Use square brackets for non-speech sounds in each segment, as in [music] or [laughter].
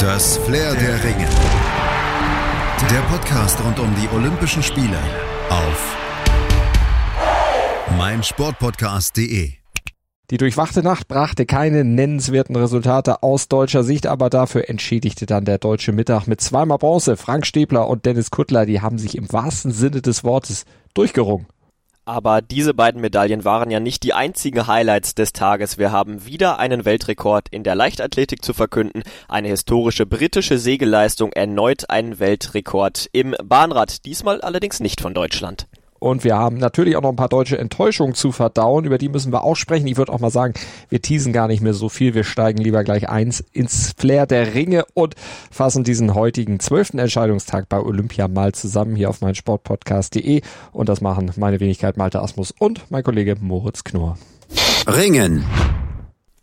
Das Flair der Ringe. Der Podcast rund um die Olympischen Spiele auf meinsportpodcast.de. Die durchwachte Nacht brachte keine nennenswerten Resultate aus deutscher Sicht, aber dafür entschädigte dann der deutsche Mittag mit zweimal Bronze. Frank Stäbler und Dennis Kuttler, die haben sich im wahrsten Sinne des Wortes durchgerungen. Aber diese beiden Medaillen waren ja nicht die einzigen Highlights des Tages. Wir haben wieder einen Weltrekord in der Leichtathletik zu verkünden, eine historische britische Segelleistung, erneut einen Weltrekord im Bahnrad, diesmal allerdings nicht von Deutschland. Und wir haben natürlich auch noch ein paar deutsche Enttäuschungen zu verdauen. Über die müssen wir auch sprechen. Ich würde auch mal sagen, wir teasen gar nicht mehr so viel. Wir steigen lieber gleich eins ins Flair der Ringe und fassen diesen heutigen zwölften Entscheidungstag bei Olympia mal zusammen hier auf meinsportpodcast.de. Und das machen meine Wenigkeit Malte Asmus und mein Kollege Moritz Knorr. Ringen.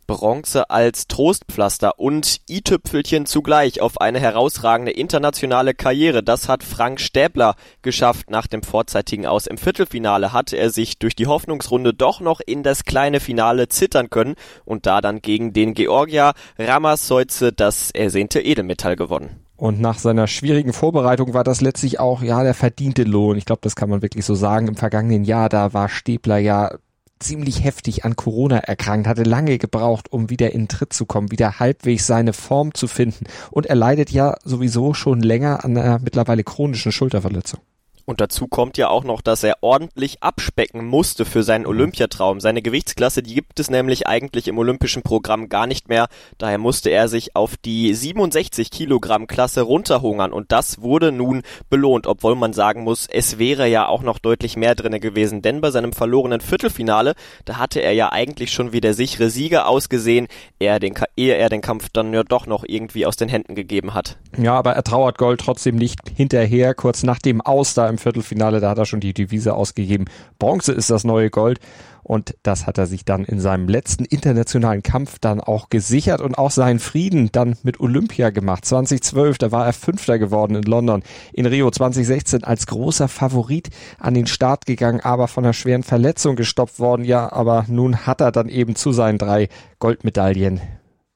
Bronze als Trostpflaster und i-Tüpfelchen zugleich auf eine herausragende internationale Karriere. Das hat Frank Stäbler geschafft. Nach dem vorzeitigen Aus im Viertelfinale hatte er sich durch die Hoffnungsrunde doch noch in das kleine Finale zittern können und da dann gegen den Georgier Ramassoize das ersehnte Edelmetall gewonnen. Und nach seiner schwierigen Vorbereitung war das letztlich auch ja der verdiente Lohn. Ich glaube, das kann man wirklich so sagen. Im vergangenen Jahr, da war Stäbler ja ziemlich heftig an Corona erkrankt, hatte lange gebraucht, um wieder in Tritt zu kommen, wieder halbwegs seine Form zu finden. Und er leidet ja sowieso schon länger an einer mittlerweile chronischen Schulterverletzung. Und dazu kommt ja auch noch, dass er ordentlich abspecken musste für seinen mhm. Olympiatraum. Seine Gewichtsklasse, die gibt es nämlich eigentlich im olympischen Programm gar nicht mehr. Daher musste er sich auf die 67 Kilogramm Klasse runterhungern. Und das wurde nun belohnt, obwohl man sagen muss, es wäre ja auch noch deutlich mehr drinne gewesen. Denn bei seinem verlorenen Viertelfinale, da hatte er ja eigentlich schon wie der sichere Sieger ausgesehen, er den, ehe er den Kampf dann ja doch noch irgendwie aus den Händen gegeben hat. Ja, aber er trauert Gold trotzdem nicht hinterher. Kurz nach dem Aus da im im Viertelfinale, da hat er schon die Devise ausgegeben, Bronze ist das neue Gold. Und das hat er sich dann in seinem letzten internationalen Kampf dann auch gesichert und auch seinen Frieden dann mit Olympia gemacht. 2012, da war er Fünfter geworden in London. In Rio 2016 als großer Favorit an den Start gegangen, aber von einer schweren Verletzung gestoppt worden. Ja, aber nun hat er dann eben zu seinen drei Goldmedaillen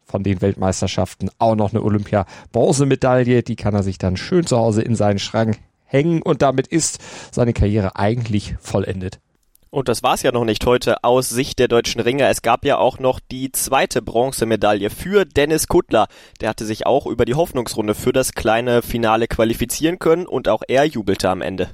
von den Weltmeisterschaften auch noch eine Olympia-Bronzemedaille. Die kann er sich dann schön zu Hause in seinen Schrank hängen und damit ist seine Karriere eigentlich vollendet. Und das war's ja noch nicht heute aus Sicht der deutschen Ringer. Es gab ja auch noch die zweite Bronzemedaille für Dennis Kuttler. Der hatte sich auch über die Hoffnungsrunde für das kleine Finale qualifizieren können und auch er jubelte am Ende.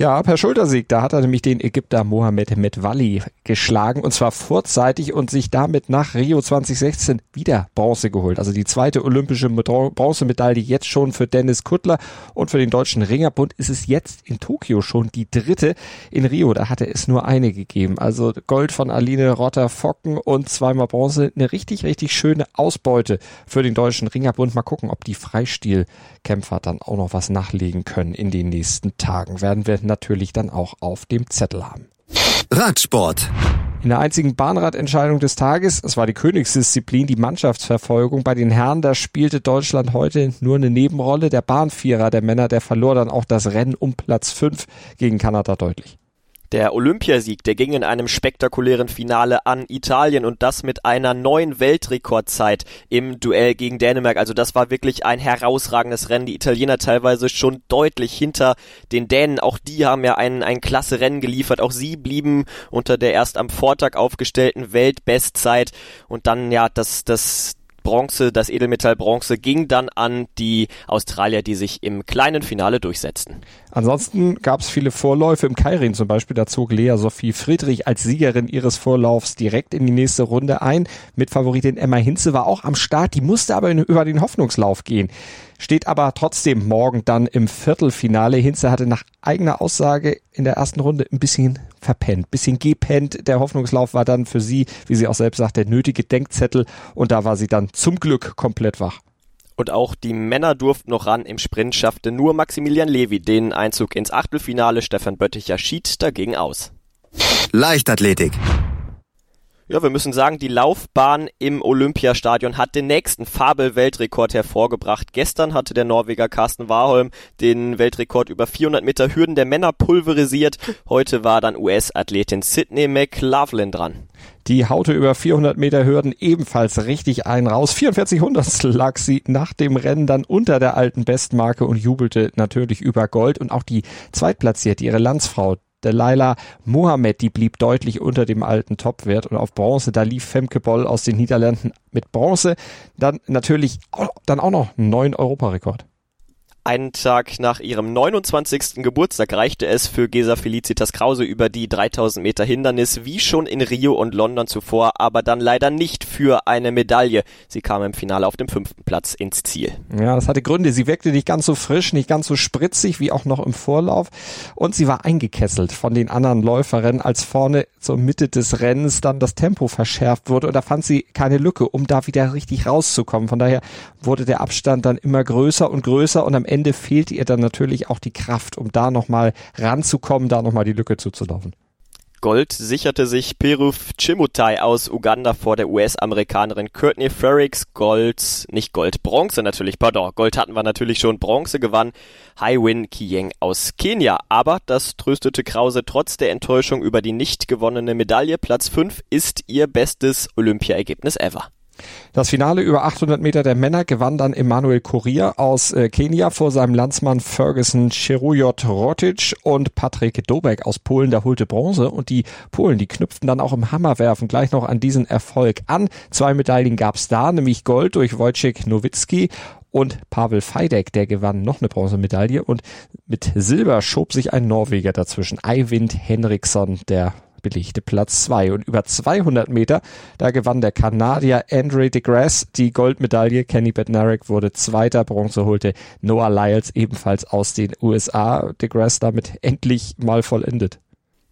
Ja, per Schultersieg, da hat er nämlich den Ägypter Mohamed Medwali geschlagen und zwar vorzeitig und sich damit nach Rio 2016 wieder Bronze geholt. Also die zweite olympische Bronzemedaille jetzt schon für Dennis Kuttler und für den deutschen Ringerbund ist es jetzt in Tokio schon die dritte. In Rio, da hatte es nur eine gegeben. Also Gold von Aline Rotter-Focken und zweimal Bronze. Eine richtig, richtig schöne Ausbeute für den deutschen Ringerbund. Mal gucken, ob die Freistilkämpfer dann auch noch was nachlegen können in den nächsten Tagen. Werden wir natürlich dann auch auf dem Zettel haben. Radsport. In der einzigen Bahnradentscheidung des Tages, es war die Königsdisziplin, die Mannschaftsverfolgung. Bei den Herren, da spielte Deutschland heute nur eine Nebenrolle. Der Bahnvierer der Männer, der verlor dann auch das Rennen um Platz 5 gegen Kanada deutlich. Der Olympiasieg, der ging in einem spektakulären Finale an Italien und das mit einer neuen Weltrekordzeit im Duell gegen Dänemark. Also das war wirklich ein herausragendes Rennen. Die Italiener teilweise schon deutlich hinter den Dänen. Auch die haben ja ein, ein klasse Rennen geliefert. Auch sie blieben unter der erst am Vortag aufgestellten Weltbestzeit. Und dann ja das, das Bronze, das Edelmetall Bronze ging dann an die Australier, die sich im kleinen Finale durchsetzten. Ansonsten gab es viele Vorläufe im Kairin zum Beispiel. Da zog Lea Sophie Friedrich als Siegerin ihres Vorlaufs direkt in die nächste Runde ein. Mit Favoritin Emma Hinze war auch am Start. Die musste aber über den Hoffnungslauf gehen steht aber trotzdem morgen dann im Viertelfinale. Hinze hatte nach eigener Aussage in der ersten Runde ein bisschen verpennt, bisschen gepennt. Der Hoffnungslauf war dann für sie, wie sie auch selbst sagt, der nötige Denkzettel und da war sie dann zum Glück komplett wach. Und auch die Männer durften noch ran. Im Sprint schaffte nur Maximilian Levi den Einzug ins Achtelfinale. Stefan Bötticher schied dagegen aus. Leichtathletik. Ja, wir müssen sagen, die Laufbahn im Olympiastadion hat den nächsten Fabel-Weltrekord hervorgebracht. Gestern hatte der Norweger Carsten Warholm den Weltrekord über 400 Meter Hürden der Männer pulverisiert. Heute war dann US-Athletin Sydney McLaughlin dran. Die haute über 400 Meter Hürden ebenfalls richtig ein raus. 44 Hundertstel lag sie nach dem Rennen dann unter der alten Bestmarke und jubelte natürlich über Gold. Und auch die Zweitplatzierte, ihre Landsfrau Delilah Mohamed, die blieb deutlich unter dem alten Topwert und auf Bronze, da lief Femke Boll aus den Niederlanden mit Bronze. Dann natürlich dann auch noch ein neuen Europarekord. Einen Tag nach ihrem 29. Geburtstag reichte es für Gesa Felicitas Krause über die 3000 Meter Hindernis, wie schon in Rio und London zuvor, aber dann leider nicht für eine Medaille. Sie kam im Finale auf dem fünften Platz ins Ziel. Ja, das hatte Gründe. Sie wirkte nicht ganz so frisch, nicht ganz so spritzig wie auch noch im Vorlauf und sie war eingekesselt von den anderen Läuferinnen, als vorne zur Mitte des Rennens dann das Tempo verschärft wurde und da fand sie keine Lücke, um da wieder richtig rauszukommen. Von daher wurde der Abstand dann immer größer und größer und am Ende Ende fehlt ihr dann natürlich auch die Kraft, um da nochmal ranzukommen, da nochmal die Lücke zuzulaufen. Gold sicherte sich Peruf Chimutai aus Uganda vor der US-Amerikanerin Courtney Frericks. Gold, nicht Gold, Bronze natürlich, pardon. Gold hatten wir natürlich schon, Bronze gewann Haiwin Kiyeng aus Kenia. Aber das tröstete Krause trotz der Enttäuschung über die nicht gewonnene Medaille. Platz 5 ist ihr bestes Olympiaergebnis ever. Das Finale über 800 Meter der Männer gewann dann Emanuel Kurier aus äh, Kenia vor seinem Landsmann Ferguson Cherujot Rotic und Patrick Dobek aus Polen, der holte Bronze und die Polen, die knüpften dann auch im Hammerwerfen gleich noch an diesen Erfolg an. Zwei Medaillen gab's da, nämlich Gold durch Wojciech Nowitzki und Pavel Feidek, der gewann noch eine Bronzemedaille und mit Silber schob sich ein Norweger dazwischen, Eivind Henriksson, der belegte Platz zwei Und über 200 Meter, da gewann der Kanadier Andre DeGrasse die Goldmedaille. Kenny Bednarik wurde Zweiter, Bronze holte Noah Lyles ebenfalls aus den USA. DeGrasse damit endlich mal vollendet.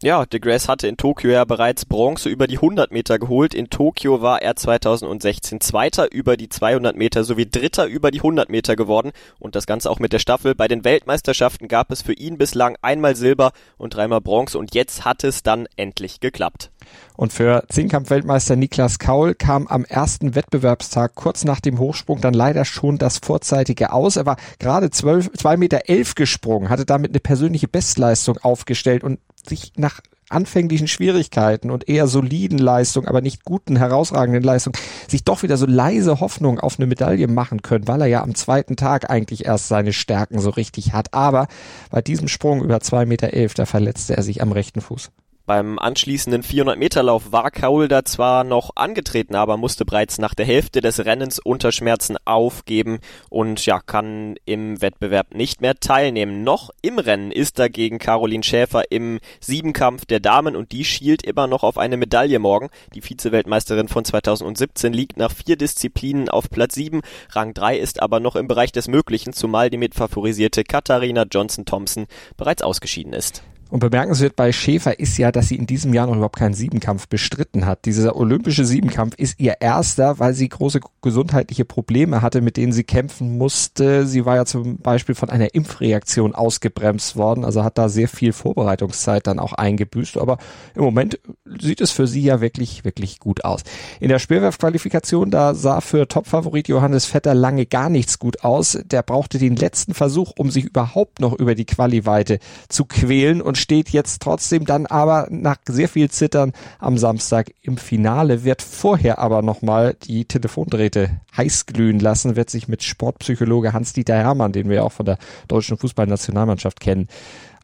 Ja, DeGrasse hatte in Tokio ja bereits Bronze über die 100 Meter geholt. In Tokio war er 2016 Zweiter über die 200 Meter sowie Dritter über die 100 Meter geworden. Und das Ganze auch mit der Staffel. Bei den Weltmeisterschaften gab es für ihn bislang einmal Silber und dreimal Bronze. Und jetzt hat es dann endlich geklappt. Und für Zehnkampf-Weltmeister Niklas Kaul kam am ersten Wettbewerbstag kurz nach dem Hochsprung dann leider schon das vorzeitige aus. Er war gerade zwei Meter elf gesprungen, hatte damit eine persönliche Bestleistung aufgestellt und sich nach anfänglichen Schwierigkeiten und eher soliden Leistungen, aber nicht guten, herausragenden Leistungen, sich doch wieder so leise Hoffnung auf eine Medaille machen können, weil er ja am zweiten Tag eigentlich erst seine Stärken so richtig hat. Aber bei diesem Sprung über zwei Meter, elf, da verletzte er sich am rechten Fuß. Beim anschließenden 400-Meter-Lauf war Kaul da zwar noch angetreten, aber musste bereits nach der Hälfte des Rennens unter Schmerzen aufgeben und ja, kann im Wettbewerb nicht mehr teilnehmen. Noch im Rennen ist dagegen Caroline Schäfer im Siebenkampf der Damen und die schielt immer noch auf eine Medaille morgen. Die Vize-Weltmeisterin von 2017 liegt nach vier Disziplinen auf Platz 7. Rang 3 ist aber noch im Bereich des Möglichen, zumal die mitfavorisierte Katharina Johnson-Thompson bereits ausgeschieden ist. Und bemerkenswert bei Schäfer ist ja, dass sie in diesem Jahr noch überhaupt keinen Siebenkampf bestritten hat. Dieser olympische Siebenkampf ist ihr erster, weil sie große gesundheitliche Probleme hatte, mit denen sie kämpfen musste. Sie war ja zum Beispiel von einer Impfreaktion ausgebremst worden, also hat da sehr viel Vorbereitungszeit dann auch eingebüßt. Aber im Moment sieht es für sie ja wirklich, wirklich gut aus. In der Speerwerfqualifikation, da sah für Topfavorit Johannes Vetter lange gar nichts gut aus. Der brauchte den letzten Versuch, um sich überhaupt noch über die Qualiweite zu quälen und steht jetzt trotzdem dann aber nach sehr viel Zittern am Samstag im Finale, wird vorher aber nochmal die Telefondrähte heiß glühen lassen, wird sich mit Sportpsychologe Hans-Dieter Hermann, den wir auch von der deutschen Fußballnationalmannschaft kennen,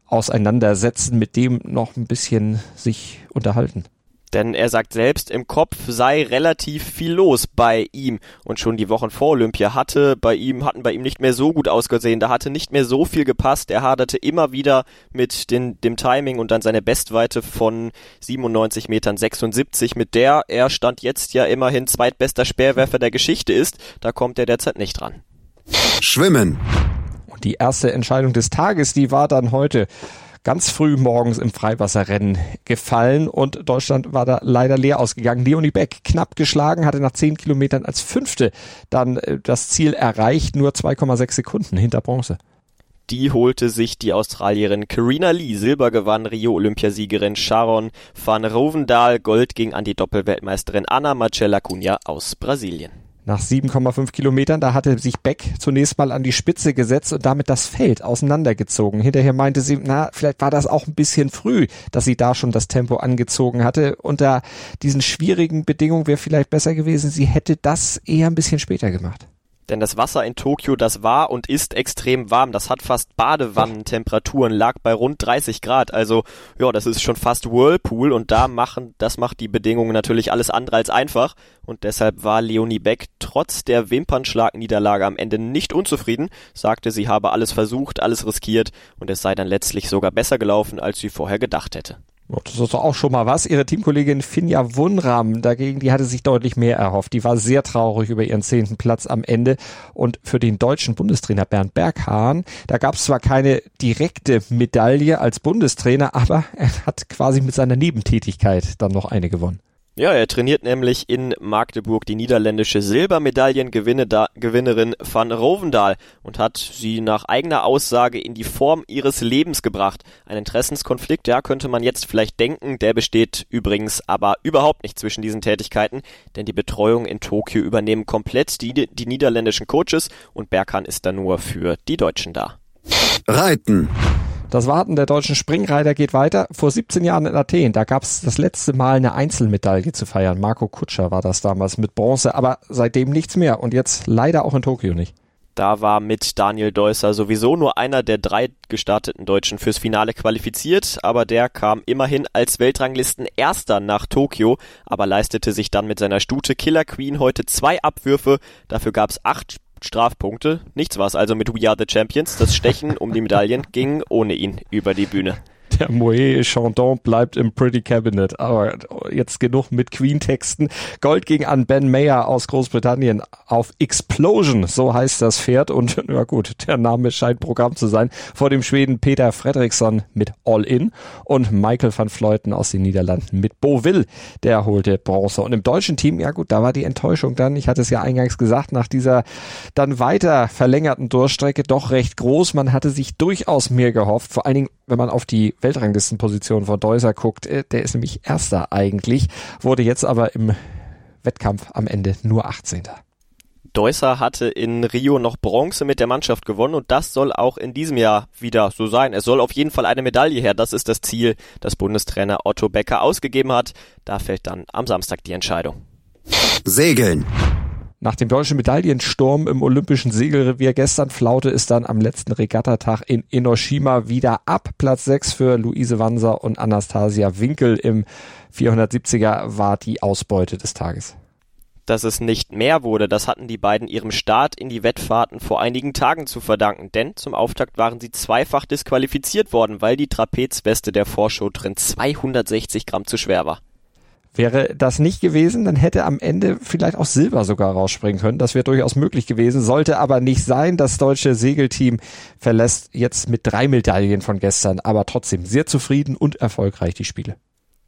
auseinandersetzen, mit dem noch ein bisschen sich unterhalten. Denn er sagt selbst, im Kopf sei relativ viel los bei ihm. Und schon die Wochen vor Olympia hatte bei ihm, hatten bei ihm nicht mehr so gut ausgesehen. Da hatte nicht mehr so viel gepasst. Er haderte immer wieder mit den, dem Timing und dann seine Bestweite von 97 Metern 76, mit der er stand jetzt ja immerhin zweitbester Speerwerfer der Geschichte ist. Da kommt er derzeit nicht dran. Schwimmen. Und die erste Entscheidung des Tages, die war dann heute ganz früh morgens im Freiwasserrennen gefallen und Deutschland war da leider leer ausgegangen. Leonie Beck knapp geschlagen, hatte nach zehn Kilometern als Fünfte dann äh, das Ziel erreicht, nur 2,6 Sekunden hinter Bronze. Die holte sich die Australierin Karina Lee. Silber gewann Rio-Olympiasiegerin Sharon van Rovendahl. Gold ging an die Doppelweltmeisterin Anna Marcella Cunha aus Brasilien. Nach 7,5 Kilometern, da hatte sich Beck zunächst mal an die Spitze gesetzt und damit das Feld auseinandergezogen. Hinterher meinte sie, na, vielleicht war das auch ein bisschen früh, dass sie da schon das Tempo angezogen hatte. Unter diesen schwierigen Bedingungen wäre vielleicht besser gewesen, sie hätte das eher ein bisschen später gemacht. Denn das Wasser in Tokio, das war und ist extrem warm. Das hat fast Badewannentemperaturen, lag bei rund 30 Grad. Also, ja, das ist schon fast Whirlpool und da machen, das macht die Bedingungen natürlich alles andere als einfach. Und deshalb war Leonie Beck trotz der Wimpernschlagniederlage am Ende nicht unzufrieden, sagte, sie habe alles versucht, alles riskiert und es sei dann letztlich sogar besser gelaufen, als sie vorher gedacht hätte. Das ist auch schon mal was. Ihre Teamkollegin Finja Wunram dagegen, die hatte sich deutlich mehr erhofft. Die war sehr traurig über ihren zehnten Platz am Ende. Und für den deutschen Bundestrainer Bernd Berghahn, da gab es zwar keine direkte Medaille als Bundestrainer, aber er hat quasi mit seiner Nebentätigkeit dann noch eine gewonnen. Ja, er trainiert nämlich in Magdeburg die niederländische Silbermedaillengewinnerin van Rovendahl und hat sie nach eigener Aussage in die Form ihres Lebens gebracht. Ein Interessenskonflikt, ja, könnte man jetzt vielleicht denken, der besteht übrigens aber überhaupt nicht zwischen diesen Tätigkeiten, denn die Betreuung in Tokio übernehmen komplett die, die niederländischen Coaches und Berghahn ist da nur für die Deutschen da. Reiten. Das Warten der deutschen Springreiter geht weiter. Vor 17 Jahren in Athen, da gab es das letzte Mal eine Einzelmedaille zu feiern. Marco Kutscher war das damals mit Bronze, aber seitdem nichts mehr und jetzt leider auch in Tokio nicht. Da war mit Daniel Deusser sowieso nur einer der drei gestarteten Deutschen fürs Finale qualifiziert, aber der kam immerhin als Weltranglisten Erster nach Tokio, aber leistete sich dann mit seiner Stute Killer Queen heute zwei Abwürfe. Dafür gab es acht Strafpunkte. Nichts war es also mit We Are the Champions. Das Stechen um die Medaillen ging ohne ihn über die Bühne der [laughs] Moët Chandon bleibt im Pretty Cabinet. Aber jetzt genug mit Queen-Texten. Gold ging an Ben Mayer aus Großbritannien auf Explosion, so heißt das Pferd. Und [laughs] ja gut, der Name scheint Programm zu sein. Vor dem Schweden Peter Fredriksson mit All In und Michael van Fleuten aus den Niederlanden mit Beauville, der holte Bronze. Und im deutschen Team, ja gut, da war die Enttäuschung dann, ich hatte es ja eingangs gesagt, nach dieser dann weiter verlängerten Durchstrecke doch recht groß. Man hatte sich durchaus mehr gehofft, vor allen Dingen, wenn man auf die Weltranglistenposition von Deuser guckt, äh, der ist nämlich Erster eigentlich, wurde jetzt aber im Wettkampf am Ende nur 18. Deusser hatte in Rio noch Bronze mit der Mannschaft gewonnen und das soll auch in diesem Jahr wieder so sein. Es soll auf jeden Fall eine Medaille her. Das ist das Ziel, das Bundestrainer Otto Becker ausgegeben hat. Da fällt dann am Samstag die Entscheidung. Segeln. Nach dem deutschen Medaillensturm im Olympischen Segelrevier gestern flaute es dann am letzten Regattatag in Enoshima wieder ab. Platz 6 für Luise Wanser und Anastasia Winkel im 470er war die Ausbeute des Tages. Dass es nicht mehr wurde, das hatten die beiden ihrem Start in die Wettfahrten vor einigen Tagen zu verdanken, denn zum Auftakt waren sie zweifach disqualifiziert worden, weil die Trapezweste der Vorschau drin 260 Gramm zu schwer war. Wäre das nicht gewesen, dann hätte am Ende vielleicht auch Silber sogar rausspringen können. Das wäre durchaus möglich gewesen, sollte aber nicht sein. Das deutsche Segelteam verlässt jetzt mit drei Medaillen von gestern, aber trotzdem sehr zufrieden und erfolgreich die Spiele.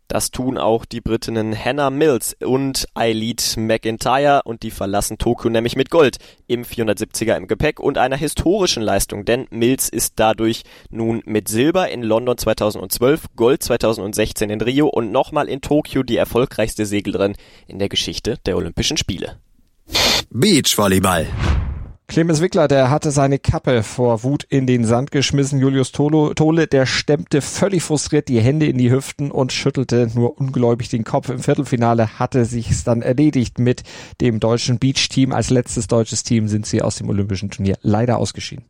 Das tun auch die Britinnen Hannah Mills und Eileen McIntyre und die verlassen Tokio nämlich mit Gold im 470er im Gepäck und einer historischen Leistung, denn Mills ist dadurch nun mit Silber in London 2012, Gold 2016 in Rio und nochmal in Tokio die erfolgreichste Seglerin in der Geschichte der Olympischen Spiele. Beachvolleyball. Clemens Wickler, der hatte seine Kappe vor Wut in den Sand geschmissen. Julius Tolo, Tole, der stemmte völlig frustriert die Hände in die Hüften und schüttelte nur ungläubig den Kopf. Im Viertelfinale hatte sich's dann erledigt mit dem deutschen Beach-Team. Als letztes deutsches Team sind sie aus dem Olympischen Turnier leider ausgeschieden.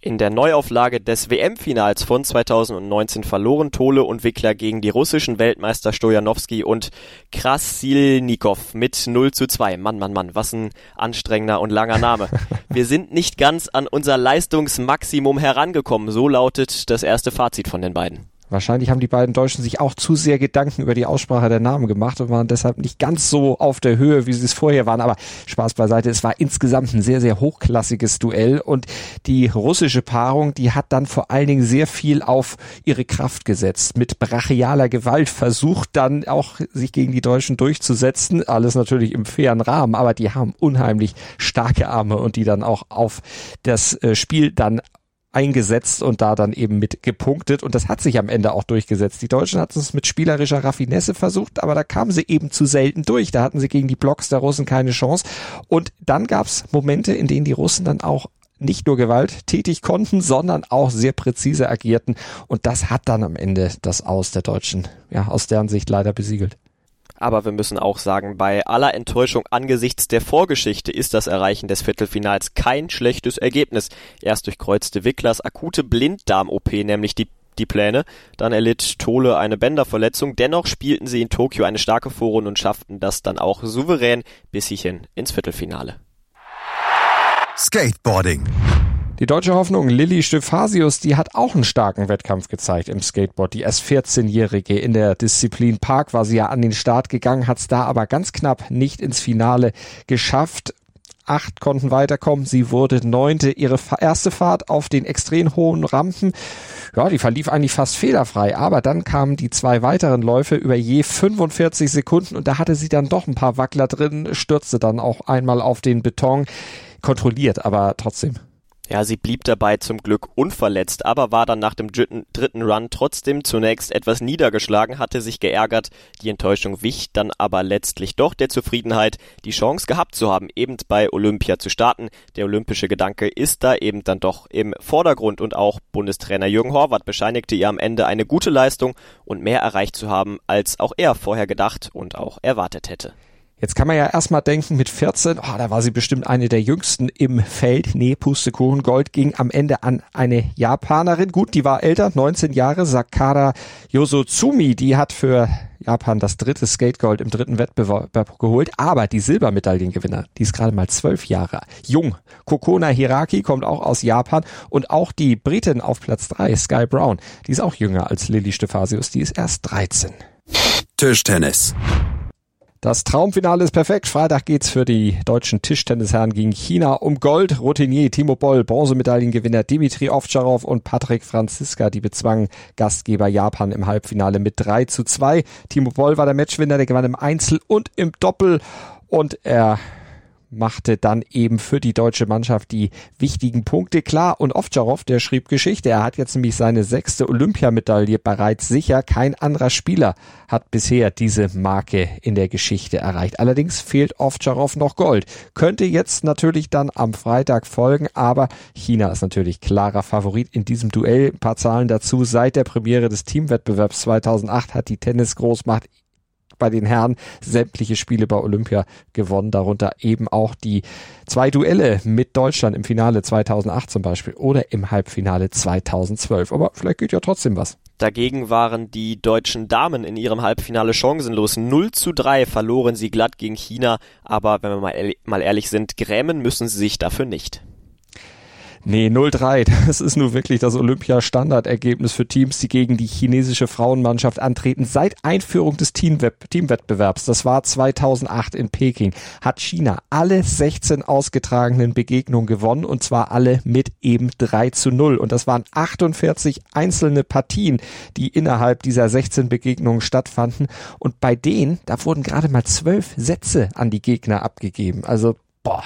In der Neuauflage des WM-Finals von 2019 verloren Tole und Wickler gegen die russischen Weltmeister Stojanowski und Krasilnikov mit 0 zu 2. Mann, Mann, Mann, was ein anstrengender und langer Name. [laughs] Wir sind nicht ganz an unser Leistungsmaximum herangekommen, so lautet das erste Fazit von den beiden. Wahrscheinlich haben die beiden Deutschen sich auch zu sehr Gedanken über die Aussprache der Namen gemacht und waren deshalb nicht ganz so auf der Höhe, wie sie es vorher waren. Aber Spaß beiseite, es war insgesamt ein sehr, sehr hochklassiges Duell und die russische Paarung, die hat dann vor allen Dingen sehr viel auf ihre Kraft gesetzt. Mit brachialer Gewalt versucht dann auch sich gegen die Deutschen durchzusetzen. Alles natürlich im fairen Rahmen, aber die haben unheimlich starke Arme und die dann auch auf das äh, Spiel dann eingesetzt und da dann eben mit gepunktet und das hat sich am Ende auch durchgesetzt. Die Deutschen hatten es mit spielerischer Raffinesse versucht, aber da kamen sie eben zu selten durch. Da hatten sie gegen die Blocks der Russen keine Chance und dann gab es Momente, in denen die Russen dann auch nicht nur gewalttätig konnten, sondern auch sehr präzise agierten und das hat dann am Ende das Aus der Deutschen, ja, aus deren Sicht leider besiegelt. Aber wir müssen auch sagen, bei aller Enttäuschung angesichts der Vorgeschichte ist das Erreichen des Viertelfinals kein schlechtes Ergebnis. Erst durchkreuzte Wicklers akute Blinddarm-OP, nämlich die die Pläne. Dann erlitt Tole eine Bänderverletzung. Dennoch spielten sie in Tokio eine starke Vorrunde und schafften das dann auch souverän bis hierhin ins Viertelfinale. Skateboarding. Die deutsche Hoffnung Lilly Stephasius, die hat auch einen starken Wettkampf gezeigt im Skateboard. Die erst 14-Jährige in der Disziplin Park war sie ja an den Start gegangen, hat es da aber ganz knapp nicht ins Finale geschafft. Acht konnten weiterkommen. Sie wurde neunte. Ihre erste Fahrt auf den extrem hohen Rampen, ja, die verlief eigentlich fast fehlerfrei. Aber dann kamen die zwei weiteren Läufe über je 45 Sekunden und da hatte sie dann doch ein paar Wackler drin, stürzte dann auch einmal auf den Beton. Kontrolliert, aber trotzdem ja, sie blieb dabei zum Glück unverletzt, aber war dann nach dem dritten, Run trotzdem zunächst etwas niedergeschlagen, hatte sich geärgert. Die Enttäuschung wich dann aber letztlich doch der Zufriedenheit, die Chance gehabt zu haben, eben bei Olympia zu starten. Der olympische Gedanke ist da eben dann doch im Vordergrund und auch Bundestrainer Jürgen Horvath bescheinigte ihr am Ende eine gute Leistung und mehr erreicht zu haben, als auch er vorher gedacht und auch erwartet hätte. Jetzt kann man ja erstmal denken, mit 14, oh, da war sie bestimmt eine der jüngsten im Feld. Nee, Pustekuchen Gold ging am Ende an eine Japanerin. Gut, die war älter, 19 Jahre, Sakara Yosozumi, die hat für Japan das dritte Skategold im dritten Wettbewerb geholt, aber die Silbermedaillengewinner, die ist gerade mal zwölf Jahre jung. Kokona Hiraki kommt auch aus Japan und auch die Britin auf Platz drei, Sky Brown, die ist auch jünger als Lilly Stephasius, die ist erst 13. Tischtennis. Das Traumfinale ist perfekt. Freitag geht's für die deutschen Tischtennisherren gegen China um Gold. Routinier Timo Boll, Bronzemedaillengewinner Dimitri Ovtcharov und Patrick Franziska, die bezwangen Gastgeber Japan im Halbfinale mit 3 zu 2. Timo Boll war der Matchwinner, der gewann im Einzel und im Doppel und er machte dann eben für die deutsche Mannschaft die wichtigen Punkte klar. Und Ovtcharov, der schrieb Geschichte. Er hat jetzt nämlich seine sechste Olympiamedaille bereits sicher. Kein anderer Spieler hat bisher diese Marke in der Geschichte erreicht. Allerdings fehlt Ovtcharov noch Gold. Könnte jetzt natürlich dann am Freitag folgen, aber China ist natürlich klarer Favorit in diesem Duell. Ein paar Zahlen dazu. Seit der Premiere des Teamwettbewerbs 2008 hat die Tennisgroßmacht bei den Herren sämtliche Spiele bei Olympia gewonnen, darunter eben auch die zwei Duelle mit Deutschland im Finale 2008 zum Beispiel oder im Halbfinale 2012. Aber vielleicht geht ja trotzdem was. Dagegen waren die deutschen Damen in ihrem Halbfinale chancenlos. 0 zu 3 verloren sie glatt gegen China, aber wenn wir mal ehrlich sind, grämen müssen sie sich dafür nicht. Nee, 0-3, [laughs] das ist nur wirklich das Olympia-Standardergebnis für Teams, die gegen die chinesische Frauenmannschaft antreten. Seit Einführung des Teamwettbewerbs, das war 2008 in Peking, hat China alle 16 ausgetragenen Begegnungen gewonnen und zwar alle mit eben 3 zu 0. Und das waren 48 einzelne Partien, die innerhalb dieser 16 Begegnungen stattfanden. Und bei denen, da wurden gerade mal zwölf Sätze an die Gegner abgegeben. Also, boah,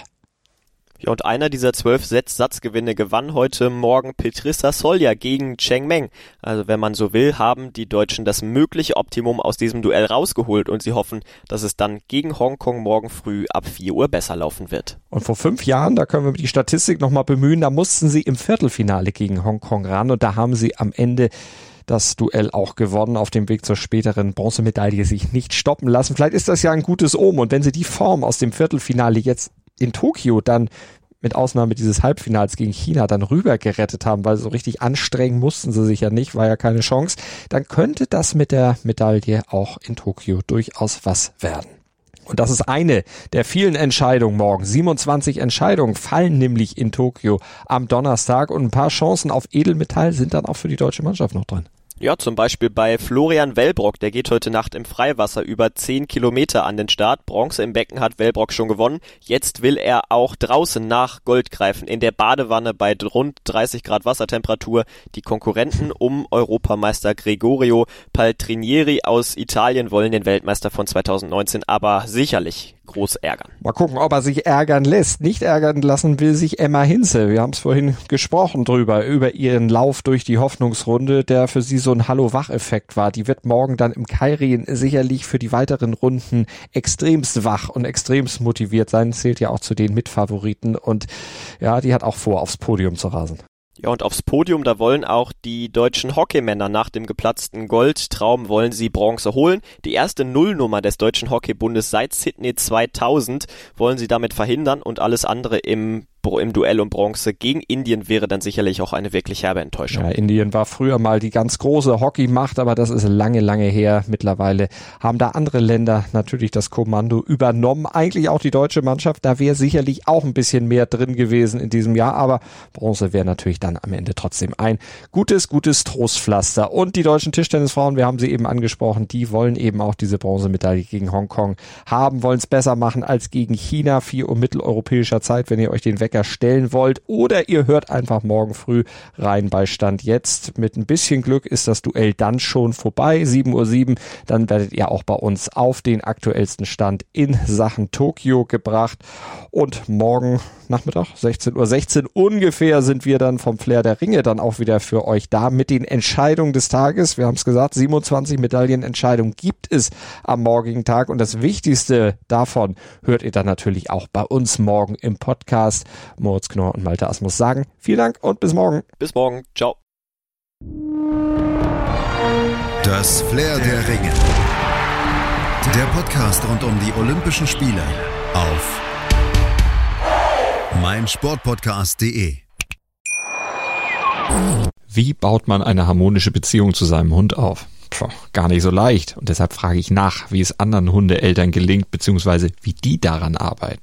ja, und einer dieser zwölf Satzgewinne gewann heute Morgen Petrissa Solja gegen Cheng Meng. Also wenn man so will, haben die Deutschen das mögliche Optimum aus diesem Duell rausgeholt und sie hoffen, dass es dann gegen Hongkong morgen früh ab 4 Uhr besser laufen wird. Und vor fünf Jahren, da können wir die Statistik nochmal bemühen, da mussten sie im Viertelfinale gegen Hongkong ran und da haben sie am Ende das Duell auch gewonnen, auf dem Weg zur späteren Bronzemedaille sich nicht stoppen lassen. Vielleicht ist das ja ein gutes Omen und wenn sie die Form aus dem Viertelfinale jetzt in Tokio dann mit Ausnahme dieses Halbfinals gegen China dann rüber gerettet haben, weil so richtig anstrengen mussten sie sich ja nicht, war ja keine Chance, dann könnte das mit der Medaille auch in Tokio durchaus was werden. Und das ist eine der vielen Entscheidungen morgen. 27 Entscheidungen fallen nämlich in Tokio am Donnerstag und ein paar Chancen auf Edelmetall sind dann auch für die deutsche Mannschaft noch drin. Ja, zum Beispiel bei Florian Wellbrock, der geht heute Nacht im Freiwasser über 10 Kilometer an den Start. Bronze im Becken hat Wellbrock schon gewonnen. Jetzt will er auch draußen nach Gold greifen, in der Badewanne bei rund 30 Grad Wassertemperatur. Die Konkurrenten um Europameister Gregorio Paltrinieri aus Italien wollen den Weltmeister von 2019 aber sicherlich groß ärgern. Mal gucken, ob er sich ärgern lässt. Nicht ärgern lassen will sich Emma Hinze. Wir haben es vorhin gesprochen drüber, über ihren Lauf durch die Hoffnungsrunde, der für sie so ein Hallo-Wach-Effekt war. Die wird morgen dann im Kairien sicherlich für die weiteren Runden extremst wach und extremst motiviert sein. Zählt ja auch zu den Mitfavoriten und ja, die hat auch vor, aufs Podium zu rasen. Ja, und aufs Podium, da wollen auch die deutschen Hockeymänner nach dem geplatzten Goldtraum wollen sie Bronze holen. Die erste Nullnummer des deutschen Hockeybundes seit Sydney 2000 wollen sie damit verhindern und alles andere im im Duell um Bronze gegen Indien wäre dann sicherlich auch eine wirklich herbe Enttäuschung. Ja, Indien war früher mal die ganz große Hockeymacht, aber das ist lange, lange her. Mittlerweile haben da andere Länder natürlich das Kommando übernommen. Eigentlich auch die deutsche Mannschaft. Da wäre sicherlich auch ein bisschen mehr drin gewesen in diesem Jahr, aber Bronze wäre natürlich dann am Ende trotzdem ein gutes, gutes Trostpflaster. Und die deutschen Tischtennisfrauen, wir haben sie eben angesprochen, die wollen eben auch diese Bronzemedaille gegen Hongkong haben, wollen es besser machen als gegen China. 4 Uhr mitteleuropäischer Zeit, wenn ihr euch den weg Wecker stellen wollt oder ihr hört einfach morgen früh rein bei Stand jetzt. Mit ein bisschen Glück ist das Duell dann schon vorbei, 7.07 Uhr. Dann werdet ihr auch bei uns auf den aktuellsten Stand in Sachen Tokio gebracht. Und morgen Nachmittag, 16.16 Uhr 16 ungefähr, sind wir dann vom Flair der Ringe dann auch wieder für euch da mit den Entscheidungen des Tages. Wir haben es gesagt, 27 Medaillenentscheidungen gibt es am morgigen Tag und das Wichtigste davon hört ihr dann natürlich auch bei uns morgen im Podcast. Moritz Knorr und Malte Asmus sagen vielen Dank und bis morgen. Bis morgen. Ciao. Das Flair der Ringe. Der Podcast rund um die Olympischen Spiele auf meinsportpodcast.de. Wie baut man eine harmonische Beziehung zu seinem Hund auf? Puh, gar nicht so leicht. Und deshalb frage ich nach, wie es anderen Hundeeltern gelingt, beziehungsweise wie die daran arbeiten.